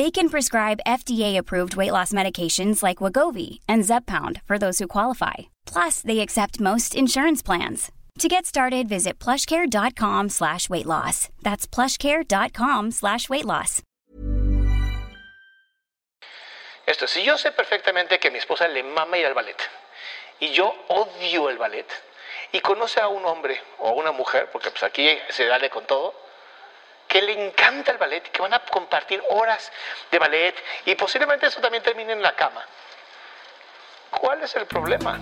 They can prescribe FDA-approved weight loss medications like Wagovi and Zepbound for those who qualify. Plus, they accept most insurance plans. To get started, visit plushcare.com slash weight loss. That's plushcare.com slash weight loss. Esto, si yo sé perfectamente que mi esposa le mama ir al ballet y yo odio el ballet y conoce a un hombre o a una mujer, porque pues aquí se dale con todo, que le encanta el ballet y que van a compartir horas de ballet y posiblemente eso también termine en la cama. ¿Cuál es el problema?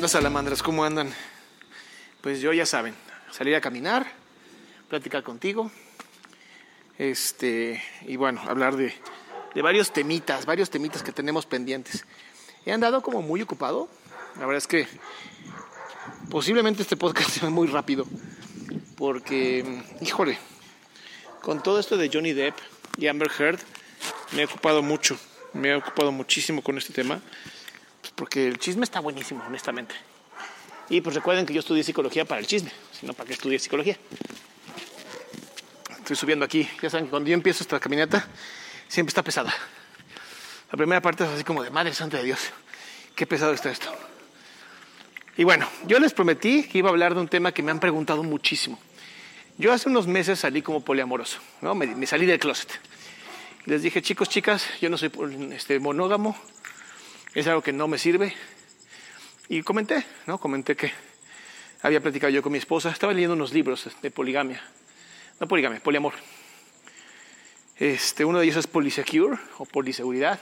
Onda, salamandras? ¿Cómo andan? Pues yo ya saben, salir a caminar, platicar contigo, este, y bueno, hablar de, de varios temitas, varios temitas que tenemos pendientes. He andado como muy ocupado, la verdad es que posiblemente este podcast sea muy rápido, porque, híjole, con todo esto de Johnny Depp y Amber Heard, me he ocupado mucho, me he ocupado muchísimo con este tema porque el chisme está buenísimo, honestamente. Y pues recuerden que yo estudié psicología para el chisme, sino para que estudie psicología. Estoy subiendo aquí. Ya saben que cuando yo empiezo esta caminata, siempre está pesada. La primera parte es así como de Madre Santa de Dios. Qué pesado está esto. Y bueno, yo les prometí que iba a hablar de un tema que me han preguntado muchísimo. Yo hace unos meses salí como poliamoroso, ¿no? Me, me salí del closet. Les dije, chicos, chicas, yo no soy este, monógamo, es algo que no me sirve. Y comenté, ¿no? Comenté que había platicado yo con mi esposa, estaba leyendo unos libros de poligamia, no poligamia, poliamor. Este, uno de ellos es Polysecure o Poliseguridad,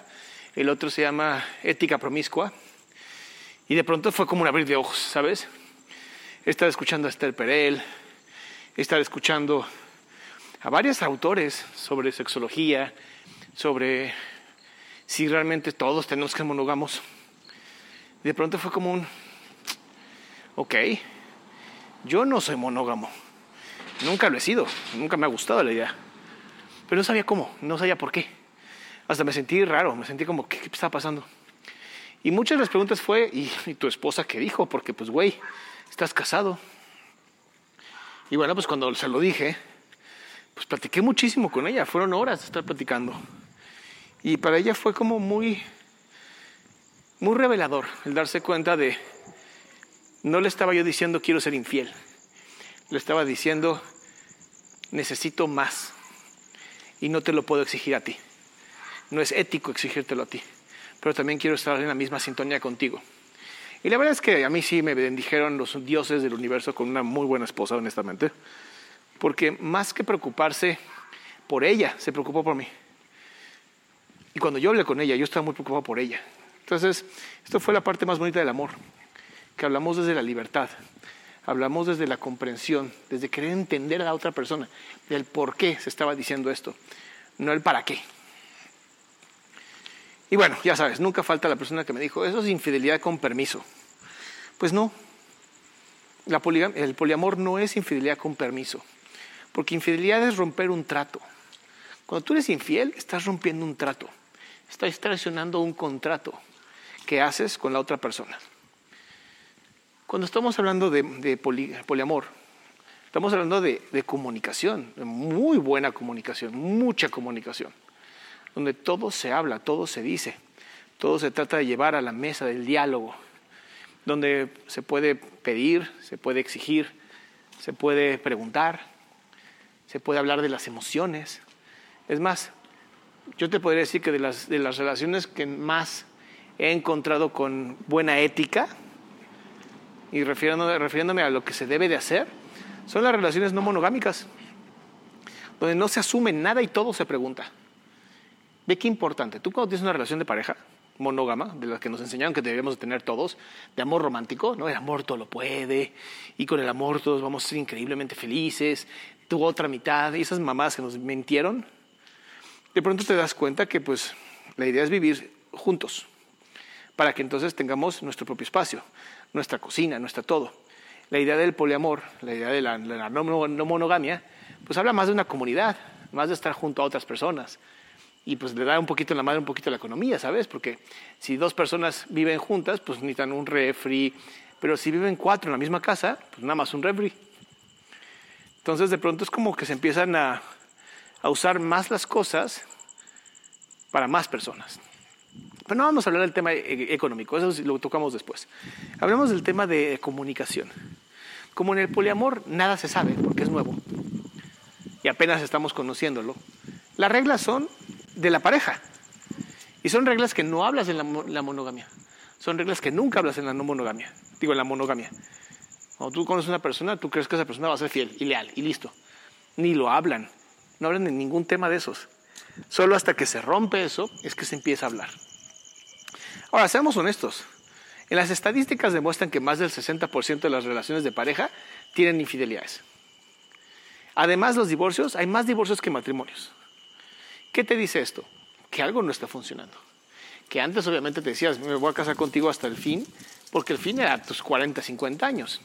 el otro se llama Ética Promiscua. Y de pronto fue como un abrir de ojos, ¿sabes? Estaba escuchando a Esther Perel, estaba escuchando a varios autores sobre sexología, sobre si realmente todos tenemos que ser monógamos. De pronto fue como un, ok, yo no soy monógamo, nunca lo he sido, nunca me ha gustado la idea, pero no sabía cómo, no sabía por qué. Hasta me sentí raro, me sentí como, ¿qué, qué está pasando? Y muchas de las preguntas fue, ¿y, ¿y tu esposa qué dijo? Porque pues, güey, estás casado. Y bueno, pues cuando se lo dije, pues platiqué muchísimo con ella, fueron horas de estar platicando. Y para ella fue como muy, muy revelador el darse cuenta de, no le estaba yo diciendo quiero ser infiel, le estaba diciendo necesito más y no te lo puedo exigir a ti. No es ético exigírtelo a ti, pero también quiero estar en la misma sintonía contigo. Y la verdad es que a mí sí me bendijeron los dioses del universo con una muy buena esposa, honestamente, porque más que preocuparse por ella, se preocupó por mí. Y cuando yo hablé con ella, yo estaba muy preocupado por ella. Entonces, esto fue la parte más bonita del amor, que hablamos desde la libertad, hablamos desde la comprensión, desde querer entender a la otra persona, del por qué se estaba diciendo esto, no el para qué. Y bueno, ya sabes, nunca falta la persona que me dijo, eso es infidelidad con permiso. Pues no, el poliamor no es infidelidad con permiso, porque infidelidad es romper un trato. Cuando tú eres infiel, estás rompiendo un trato, estás traicionando un contrato que haces con la otra persona. Cuando estamos hablando de, poliamor, estamos hablando de, de comunicación, de muy buena comunicación, mucha comunicación, donde todo se habla, todo se dice, todo se trata de llevar a la mesa del diálogo donde se puede pedir, se puede exigir, se puede preguntar, se puede hablar de las emociones. Es más, yo te podría decir que de las, de las relaciones que más he encontrado con buena ética, y refiriéndome, refiriéndome a lo que se debe de hacer, son las relaciones no monogámicas, donde no se asume nada y todo se pregunta. Ve qué importante. Tú cuando tienes una relación de pareja, monógama, de la que nos enseñaron que deberíamos de tener todos, de amor romántico, ¿no? El amor todo lo puede, y con el amor todos vamos a ser increíblemente felices, tu otra mitad, y esas mamás que nos mintieron, de pronto te das cuenta que pues la idea es vivir juntos, para que entonces tengamos nuestro propio espacio, nuestra cocina, nuestra todo. La idea del poliamor, la idea de la, no monogamia, pues habla más de una comunidad, más de estar junto a otras personas, y pues le da un poquito la madre un poquito la economía, ¿sabes? Porque si dos personas viven juntas, pues necesitan un refri, pero si viven cuatro en la misma casa, pues nada más un refri. Entonces de pronto es como que se empiezan a, a usar más las cosas para más personas. Pero no vamos a hablar del tema e, e, económico, eso lo tocamos después. Hablamos del tema de comunicación. Como en el poliamor nada se sabe porque es nuevo y apenas estamos conociéndolo, las reglas son de la pareja. Y son reglas que no hablas en la, monogamia. Son reglas que nunca hablas en la no monogamia. Digo, en la monogamia. Cuando tú conoces a una persona, tú crees que esa persona va a ser fiel y leal y listo. Ni lo hablan. No hablan de ningún tema de esos. Solo hasta que se rompe eso es que se empieza a hablar. Ahora, seamos honestos. En las estadísticas demuestran que más del 60% de las relaciones de pareja tienen infidelidades. Además, los divorcios, hay más divorcios que matrimonios. ¿Qué te dice esto? Que algo no está funcionando. Que antes obviamente te decías, me voy a casar contigo hasta el fin, porque el fin era tus 40, 50 años.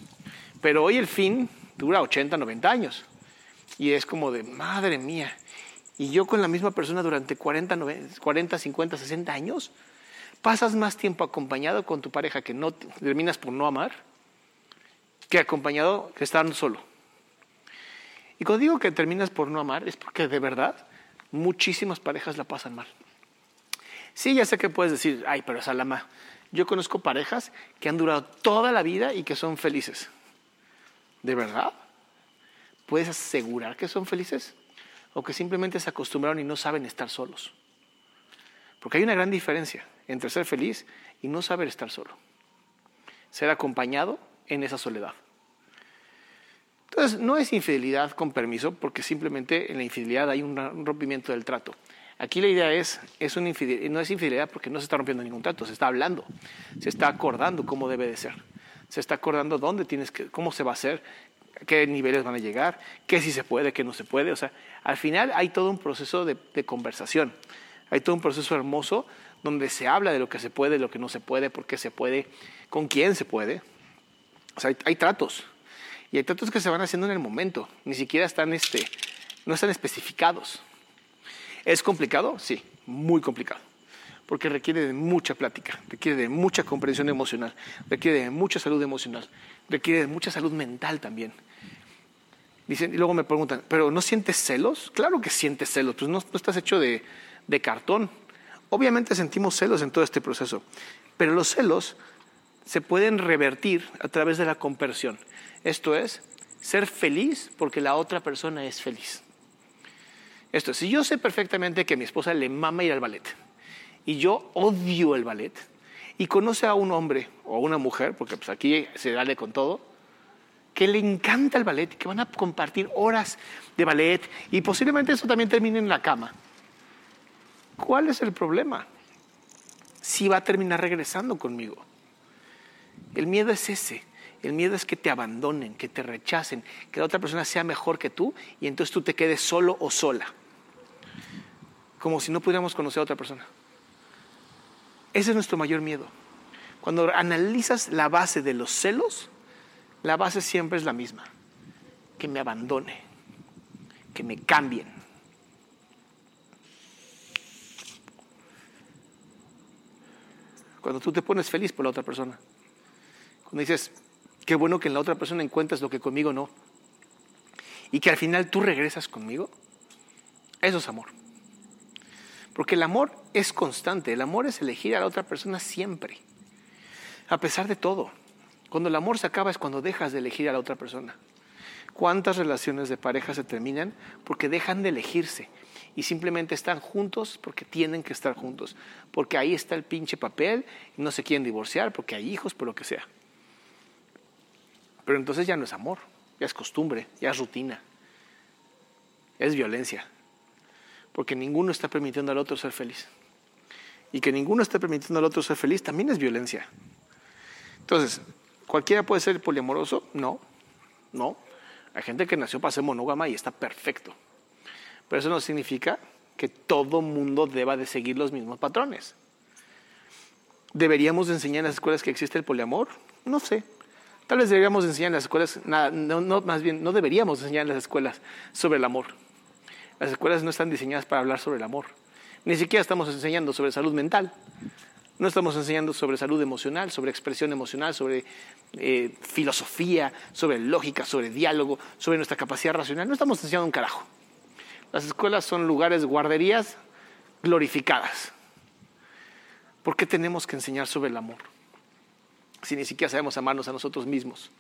Pero hoy el fin dura 80, 90 años. Y es como de, madre mía, y yo con la misma persona durante 40, 40 50, 60 años, pasas más tiempo acompañado con tu pareja que no terminas por no amar, que acompañado que estar solo. Y cuando digo que terminas por no amar, es porque de verdad muchísimas parejas la pasan mal. Sí, ya sé que puedes decir, ay, pero Salama, yo conozco parejas que han durado toda la vida y que son felices. ¿De verdad? ¿Puedes asegurar que son felices? ¿O que simplemente se acostumbraron y no saben estar solos? Porque hay una gran diferencia entre ser feliz y no saber estar solo. Ser acompañado en esa soledad. Entonces, no es infidelidad con permiso, porque simplemente en la infidelidad hay un rompimiento del trato. Aquí la idea es, es una infidelidad, no es infidelidad porque no se está rompiendo ningún trato, se está hablando, se está acordando cómo debe de ser, se está acordando dónde tienes que, cómo se va a hacer, qué niveles van a llegar, qué sí se puede, qué no se puede. O sea, al final hay todo un proceso de, conversación, hay todo un proceso hermoso donde se habla de lo que se puede, lo que no se puede, por qué se puede, con quién se puede. O sea, hay tratos, y hay tratos que se van haciendo en el momento, ni siquiera están, este, no están especificados. ¿Es complicado? Sí, muy complicado. Porque requiere de mucha plática, requiere de mucha comprensión emocional, requiere de mucha salud emocional, requiere de mucha salud mental también. Dicen, y luego me preguntan, ¿pero no sientes celos? Claro que sientes celos, pues no, no estás hecho de, de cartón. Obviamente sentimos celos en todo este proceso, pero los celos se pueden revertir a través de la conversión. Esto es, ser feliz porque la otra persona es feliz. Esto es, si yo sé perfectamente que a mi esposa le mama ir al ballet y yo odio el ballet y conoce a un hombre o a una mujer, porque pues aquí se dale con todo, que le encanta el ballet que van a compartir horas de ballet y posiblemente eso también termine en la cama. ¿Cuál es el problema? Si va a terminar regresando conmigo. El miedo es ese. El miedo es que te abandonen, que te rechacen, que la otra persona sea mejor que tú y entonces tú te quedes solo o sola. Como si no pudiéramos conocer a otra persona. Ese es nuestro mayor miedo. Cuando analizas la base de los celos, la base siempre es la misma, que me abandone, que me cambien. Cuando tú te pones feliz por la otra persona, cuando dices, qué bueno que en la otra persona encuentras lo que conmigo no, y que al final tú regresas conmigo, eso es amor. Porque el amor es constante, el amor es elegir a la otra persona siempre, a pesar de todo. Cuando el amor se acaba es cuando dejas de elegir a la otra persona. ¿Cuántas relaciones de pareja se terminan porque dejan de elegirse y simplemente están juntos porque tienen que estar juntos? Porque ahí está el pinche papel no se quieren divorciar porque hay hijos, por lo que sea. Pero entonces ya no es amor, ya es costumbre, ya es rutina, es violencia. Porque ninguno está permitiendo al otro ser feliz. Y que ninguno esté permitiendo al otro ser feliz también es violencia. Entonces, ¿Cualquiera puede ser poliamoroso? No, no. Hay gente que nació para ser monógama y está perfecto. Pero eso no significa que todo mundo deba de seguir los mismos patrones. ¿Deberíamos enseñar en las escuelas que existe el poliamor? No sé. Tal vez deberíamos enseñar en las escuelas, no, más bien, no deberíamos enseñar en las escuelas sobre el amor. Las escuelas no están diseñadas para hablar sobre el amor. Ni siquiera estamos enseñando sobre salud mental. No estamos enseñando sobre salud emocional, sobre expresión emocional, sobre eh, filosofía, sobre lógica, sobre diálogo, sobre nuestra capacidad racional. No estamos enseñando un carajo. Las escuelas son lugares, guarderías glorificadas. ¿Por qué tenemos que enseñar sobre el amor? Si ni siquiera sabemos amarnos a nosotros mismos.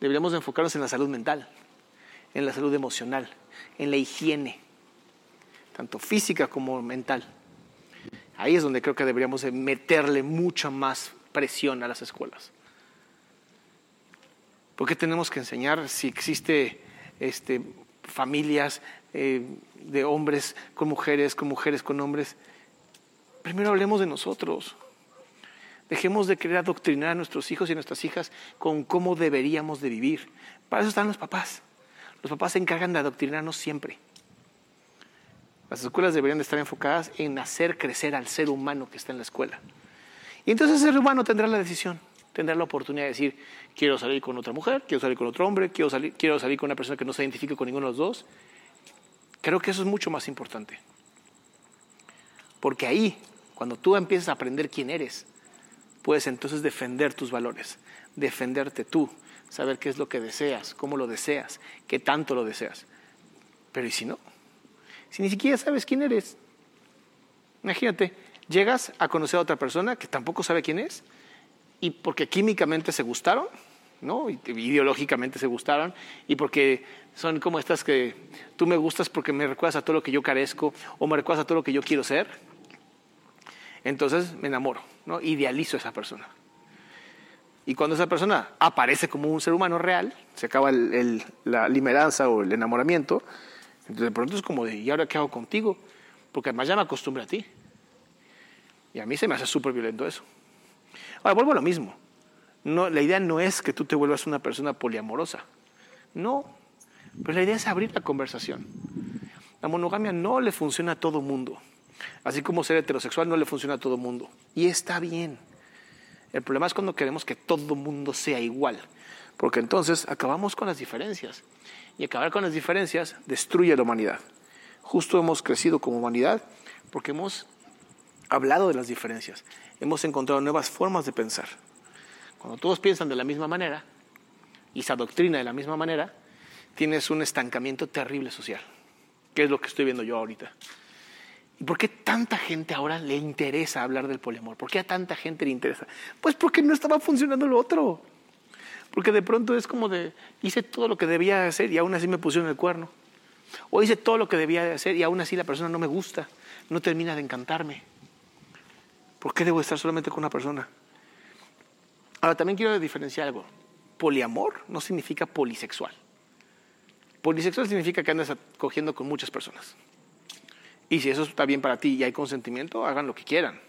Deberíamos enfocarnos en la salud mental, en la salud emocional, en la higiene, tanto física como mental. Ahí es donde creo que deberíamos meterle mucha más presión a las escuelas. ¿Por qué tenemos que enseñar si existe este, familias eh, de hombres con mujeres, con mujeres con hombres? Primero hablemos de nosotros. Dejemos de querer adoctrinar a nuestros hijos y a nuestras hijas con cómo deberíamos de vivir. Para eso están los papás. Los papás se encargan de adoctrinarnos siempre. Las escuelas deberían de estar enfocadas en hacer crecer al ser humano que está en la escuela. Y entonces el ser humano tendrá la decisión, tendrá la oportunidad de decir, quiero salir con otra mujer, quiero salir con otro hombre, quiero salir, quiero salir con una persona que no se identifique con ninguno de los dos. Creo que eso es mucho más importante. Porque ahí, cuando tú empiezas a aprender quién eres, puedes entonces defender tus valores, defenderte tú, saber qué es lo que deseas, cómo lo deseas, qué tanto lo deseas. Pero ¿y si no? si ni siquiera sabes quién eres? Imagínate, llegas a conocer a otra persona que tampoco sabe quién es y porque químicamente se gustaron, ¿no? ideológicamente se gustaron y porque son como estas que tú me gustas porque me recuerdas a todo lo que yo carezco o me recuerdas a todo lo que yo quiero ser. Entonces me enamoro, ¿no? Idealizo a esa persona. Y cuando esa persona aparece como un ser humano real, se acaba la limeranza o el enamoramiento, entonces de pronto es como de, ¿y ahora qué hago contigo? Porque además ya me acostumbré a ti. Y a mí se me hace súper violento eso. Ahora, vuelvo a lo mismo. No, la idea no es que tú te vuelvas una persona poliamorosa. No. Pero la idea es abrir la conversación. La monogamia no le funciona a todo mundo. Así como ser heterosexual no le funciona a todo mundo. Y está bien. El problema es cuando queremos que todo mundo sea igual. Porque entonces acabamos con las diferencias y acabar con las diferencias destruye la humanidad. Justo hemos crecido como humanidad porque hemos hablado de las diferencias, hemos encontrado nuevas formas de pensar. Cuando todos piensan de la misma manera y se adoctrina de la misma manera, tienes un estancamiento terrible social, que es lo que estoy viendo yo ahorita. ¿Y por qué tanta gente ahora le interesa hablar del poliamor? ¿Por qué a tanta gente le interesa? Pues porque no estaba funcionando lo otro. Porque de pronto es como de, hice todo lo que debía hacer y aún así me pusieron el cuerno. O hice todo lo que debía hacer y aún así la persona no me gusta, no termina de encantarme. ¿Por qué debo estar solamente con una persona? Ahora, también quiero diferenciar algo. Poliamor no significa polisexual. Polisexual significa que andas cogiendo con muchas personas. Y si eso está bien para ti y hay consentimiento, hagan lo que quieran.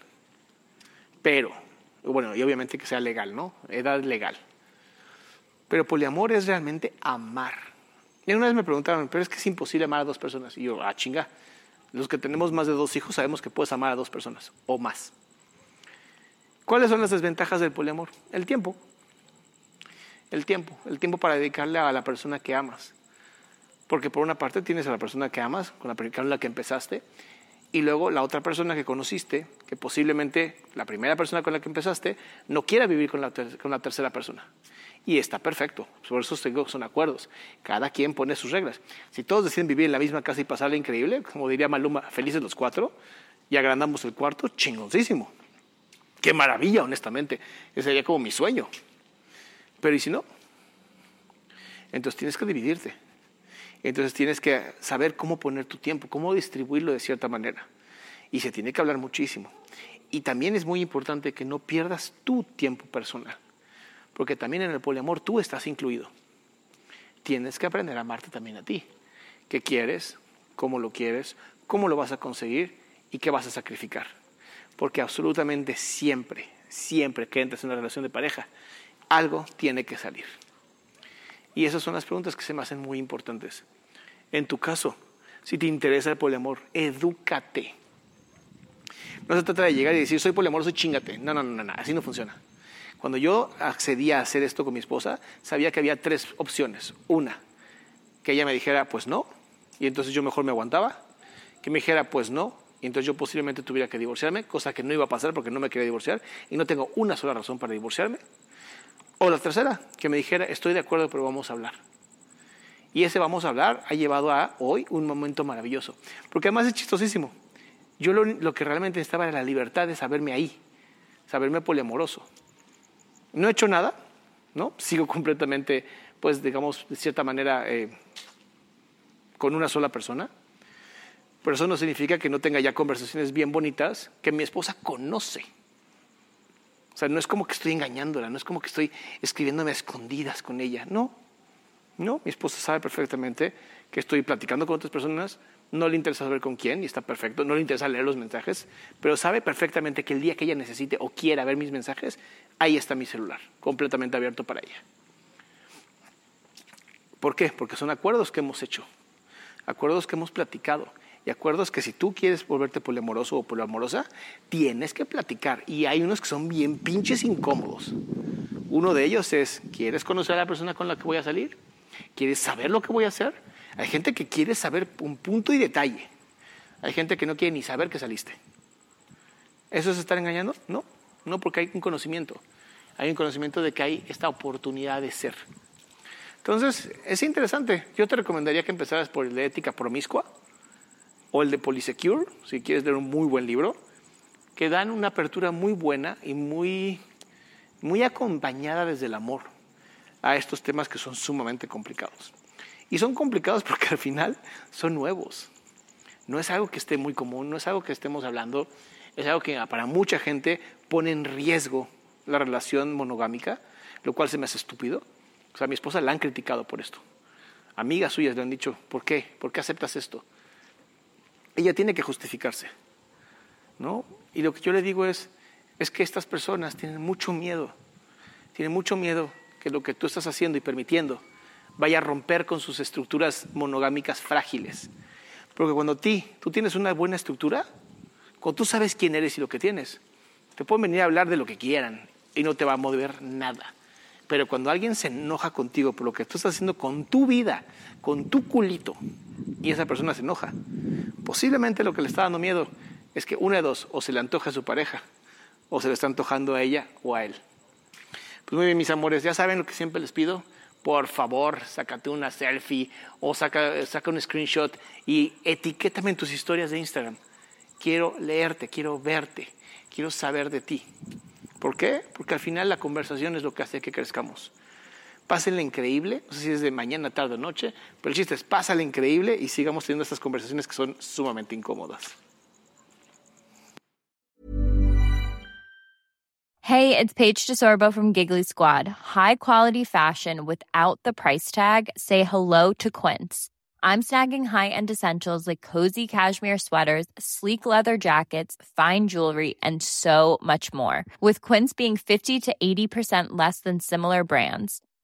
Pero, bueno, y obviamente que sea legal, ¿no? Edad legal. Pero poliamor es realmente amar. Y una vez me preguntaron, pero es que es imposible amar a dos personas. Y yo, ah, chinga. Los que tenemos más de dos hijos sabemos que puedes amar a dos personas o más. ¿Cuáles son las desventajas del poliamor? El tiempo. el tiempo, el tiempo para dedicarle a la persona que amas. Porque por una parte tienes a la persona que amas, con la, con la que empezaste, y luego la otra persona que conociste, que posiblemente la primera persona con la que empezaste, no quiera vivir con la, con la tercera persona. Y está perfecto, por eso digo, son acuerdos. Cada quien pone sus reglas. Si todos deciden vivir en la misma casa y pasarla increíble, como diría Maluma, felices los cuatro, y agrandamos el cuarto, chingoncísimo. Qué maravilla, honestamente. Ese sería como mi sueño. Pero ¿y si no? Entonces tienes que dividirte. Entonces tienes que saber cómo poner tu tiempo, cómo distribuirlo de cierta manera. Y se tiene que hablar muchísimo. Y también es muy importante que no pierdas tu tiempo personal, porque también en el poliamor tú estás incluido. Tienes que aprender a amarte también a ti. ¿Qué quieres? ¿Cómo lo quieres? ¿Cómo lo vas a conseguir? ¿Y qué vas a sacrificar? Porque absolutamente siempre, siempre que entres en una relación de pareja, algo tiene que salir. Y esas son las preguntas que se me hacen muy importantes. En tu caso, si te interesa el poliamor, edúcate. No se trata de llegar y decir, soy poliamoroso, chingate. No, no, no, no, así no funciona. Cuando yo accedí a hacer esto con mi esposa, sabía que había tres opciones. Una, que ella me dijera, pues no, y entonces yo mejor me aguantaba. Que me dijera, pues no, y entonces yo posiblemente tuviera que divorciarme, cosa que no iba a pasar porque no me quería divorciar y no tengo una sola razón para divorciarme. O la tercera, que me dijera, estoy de acuerdo, pero vamos a hablar. Y ese vamos a hablar ha llevado a hoy un momento maravilloso. Porque además es chistosísimo. Yo lo, que realmente necesitaba era la libertad de saberme ahí, saberme poliamoroso. No he hecho nada, ¿no? Sigo completamente, pues digamos, de cierta manera, eh, con una sola persona. Pero eso no significa que no tenga ya conversaciones bien bonitas que mi esposa conoce. O sea, no es como que estoy engañándola, no es como que estoy escribiéndome a escondidas con ella. No, no, mi esposa sabe perfectamente que estoy platicando con otras personas, no le interesa saber con quién y está perfecto, no le interesa leer los mensajes, pero sabe perfectamente que el día que ella necesite o quiera ver mis mensajes, ahí está mi celular, completamente abierto para ella. ¿Por qué? Porque son acuerdos que hemos hecho, acuerdos que hemos platicado y acuerdos que si tú quieres volverte poliamoroso o poliamorosa, tienes que platicar. Y hay unos que son bien pinches incómodos. Uno de ellos es, ¿quieres conocer a la persona con la que voy a salir? ¿Quieres saber lo que voy a hacer? Hay gente que quiere saber un punto y detalle. Hay gente que no quiere ni saber que saliste. ¿Eso es estar engañando? No, no porque hay un conocimiento. Hay un conocimiento de que hay esta oportunidad de ser. Entonces, es interesante. Yo te recomendaría que empezaras por de ética promiscua o el de Polysecure, si quieres leer un muy buen libro, que dan una apertura muy buena y muy, muy acompañada desde el amor a estos temas que son sumamente complicados. Y son complicados porque al final son nuevos. No es algo que esté muy común, no es algo que estemos hablando, es algo que para mucha gente pone en riesgo la relación monogámica, lo cual se me hace estúpido. O sea, a mi esposa la han criticado por esto. Amigas suyas le han dicho, ¿por qué? ¿Por qué aceptas esto? Ella tiene que justificarse. ¿no? Y lo que yo le digo es, es que estas personas tienen mucho miedo, tienen mucho miedo que lo que tú estás haciendo y permitiendo vaya a romper con sus estructuras monogámicas frágiles. Porque cuando ti, tú tienes una buena estructura, cuando tú sabes quién eres y lo que tienes, te pueden venir a hablar de lo que quieran y no te va a mover nada. Pero cuando alguien se enoja contigo por lo que tú estás haciendo con tu vida, con tu culito, y esa persona se enoja, posiblemente lo que le está dando miedo es que una de dos, o se le antoja a su pareja, o se le está antojando a ella o a él. Pues muy bien, mis amores, ya saben lo que siempre les pido. Por favor, sácate una selfie o saca, saca un screenshot y etiquétame en tus historias de Instagram. Quiero leerte, quiero verte, quiero saber de ti. ¿Por qué? Porque al final la conversación es lo que hace que crezcamos. Pásenle increíble, no sé si es de mañana, tarde o noche, pero el chiste es increíble y sigamos teniendo estas conversaciones que son sumamente incómodas. Hey, it's Paige DeSorbo from Giggly Squad. High quality fashion without the price tag. Say hello to Quince. I'm snagging high-end essentials like cozy cashmere sweaters, sleek leather jackets, fine jewelry, and so much more. With Quince being 50 to 80% less than similar brands.